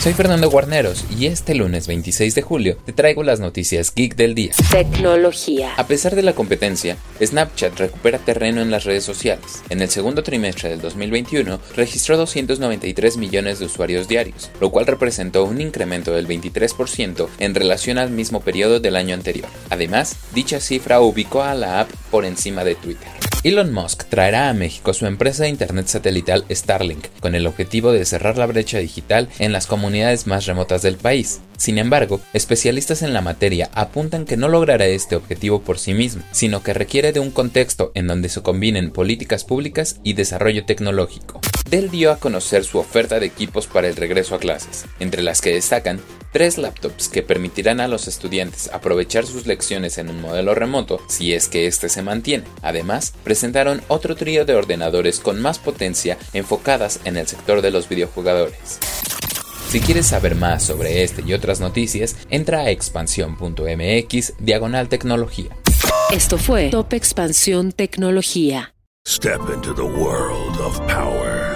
Soy Fernando Guarneros y este lunes 26 de julio te traigo las noticias geek del día. Tecnología. A pesar de la competencia, Snapchat recupera terreno en las redes sociales. En el segundo trimestre del 2021 registró 293 millones de usuarios diarios, lo cual representó un incremento del 23% en relación al mismo periodo del año anterior. Además, dicha cifra ubicó a la app por encima de Twitter. Elon Musk traerá a México su empresa de Internet satelital Starlink, con el objetivo de cerrar la brecha digital en las comunidades más remotas del país. Sin embargo, especialistas en la materia apuntan que no logrará este objetivo por sí mismo, sino que requiere de un contexto en donde se combinen políticas públicas y desarrollo tecnológico. Dell dio a conocer su oferta de equipos para el regreso a clases, entre las que destacan tres laptops que permitirán a los estudiantes aprovechar sus lecciones en un modelo remoto si es que éste se mantiene. Además, presentaron otro trío de ordenadores con más potencia enfocadas en el sector de los videojugadores. Si quieres saber más sobre este y otras noticias, entra a expansión.mx diagonal tecnología. Esto fue Top Expansión Tecnología. Step into the world of power,